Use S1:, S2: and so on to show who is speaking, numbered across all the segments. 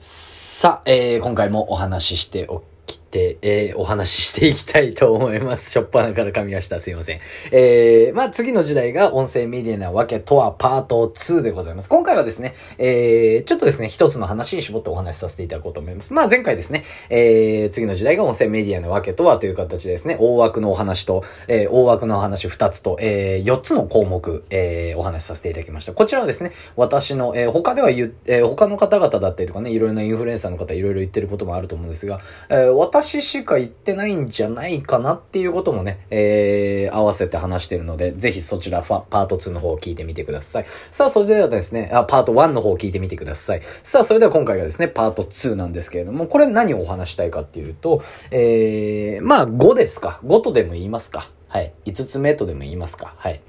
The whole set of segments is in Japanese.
S1: さあ、えー、今回もお話ししておきて、えー、お話ししていきたいと思います。しょっぱなから噛みました。すいません。えー、まあ、次の時代が音声メディアなわけとはパート2でございます。今回はですね、えー、ちょっとですね、一つの話に絞ってお話しさせていただこうと思います。まあ、前回ですね、えー、次の時代が音声メディアのわけとはという形でですね、大枠のお話と、えー、大枠のお話2つと、えー、4つの項目、えー、お話しさせていただきました。こちらはですね、私の、えー、他では言う、えー、他の方々だったりとかね、いろいろなインフルエンサーの方いろいろ言ってることもあると思うんですが、えー、私私しか言ってないんじゃないかなっていうこともね、えー、合わせて話してるので、ぜひそちらパート2の方を聞いてみてください。さあ、それではですね、あ、パート1の方を聞いてみてください。さあ、それでは今回がですね、パート2なんですけれども、これ何をお話したいかっていうと、えー、まあ5ですか。5とでも言いますか。はい。5つ目とでも言いますか。はい。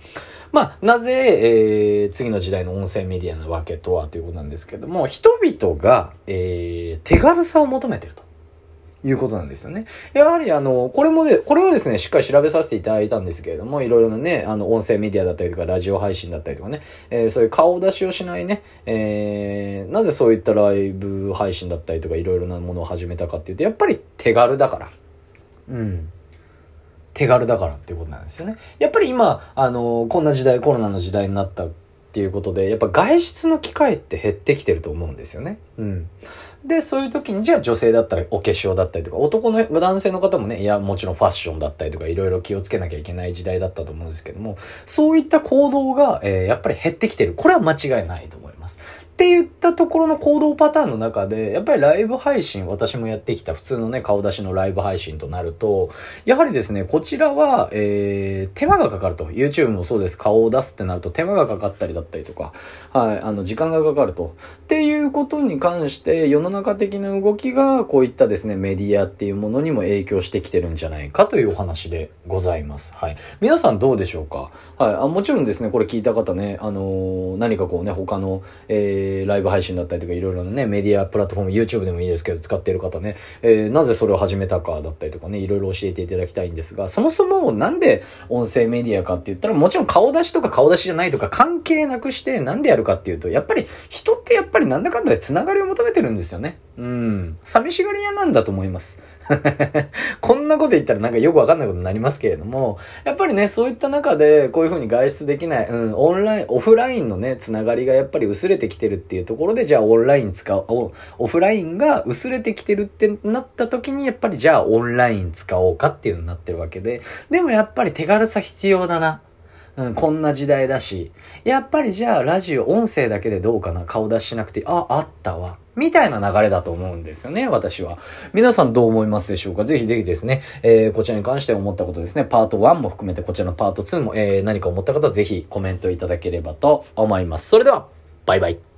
S1: まあ、なぜ、えー、次の時代の音声メディアのわけとはということなんですけども、人々が、えー、手軽さを求めてると。いうことなんですよね。やはりあの、これもで、これはですね、しっかり調べさせていただいたんですけれども、いろいろなね、あの、音声メディアだったりとか、ラジオ配信だったりとかね、えー、そういう顔出しをしないね、えー、なぜそういったライブ配信だったりとか、いろいろなものを始めたかっていうと、やっぱり手軽だから。うん。手軽だからっていうことなんですよね。やっぱり今、あの、こんな時代、コロナの時代になったっていうことで、やっぱ外出の機会って減ってきてると思うんですよね。うん。で、そういう時に、じゃあ女性だったらお化粧だったりとか、男の、男性の方もね、いや、もちろんファッションだったりとか、いろいろ気をつけなきゃいけない時代だったと思うんですけども、そういった行動が、えー、やっぱり減ってきてる。これは間違いないと思います。って言ったところの行動パターンの中で、やっぱりライブ配信、私もやってきた普通のね、顔出しのライブ配信となると、やはりですね、こちらは、えー、手間がかかると。YouTube もそうです。顔を出すってなると手間がかかったりだったりとか、はい、あの、時間がかかると。っていうことに関して、世の中的な動きが、こういったですね、メディアっていうものにも影響してきてるんじゃないかというお話でございます。はい。皆さんどうでしょうか？はい。あもちろんですね、これ聞いた方ね、あのー、何かこうね、他の、えー、ライブ配信だったりとかいろいろなね、メディアプラットフォーム、YouTube でもいいですけど、使ってる方ね、えー、なぜそれを始めたかだったりとかね、いろいろ教えていただきたいんですが、そもそもなんで音声メディアかって言ったら、もちろん顔出しとか顔出しじゃないとか関係なくして、なんでやるかっていうと、やっぱり人ってやっぱりなんだかんだで繋がりを求めてるんですよよね。うん。寂しがり屋なんだと思います。こんなこと言ったらなんかよくわかんないことになりますけれども、やっぱりね、そういった中でこういうふうに外出できない、うん、オンライン、オフラインのね、つながりがやっぱり薄れてきてるっていうところで、じゃあオンライン使おう、オフラインが薄れてきてるってなった時に、やっぱりじゃあオンライン使おうかっていうのになってるわけで、でもやっぱり手軽さ必要だな。うん、こんな時代だし、やっぱりじゃあラジオ、音声だけでどうかな？顔出ししなくて、あ、あったわ。みたいな流れだと思うんですよね、私は。皆さんどう思いますでしょうか？ぜひぜひですね、えー、こちらに関して思ったことですね、パート1も含めてこちらのパート2も、えー、何か思った方はぜひコメントいただければと思います。それでは、バイバイ。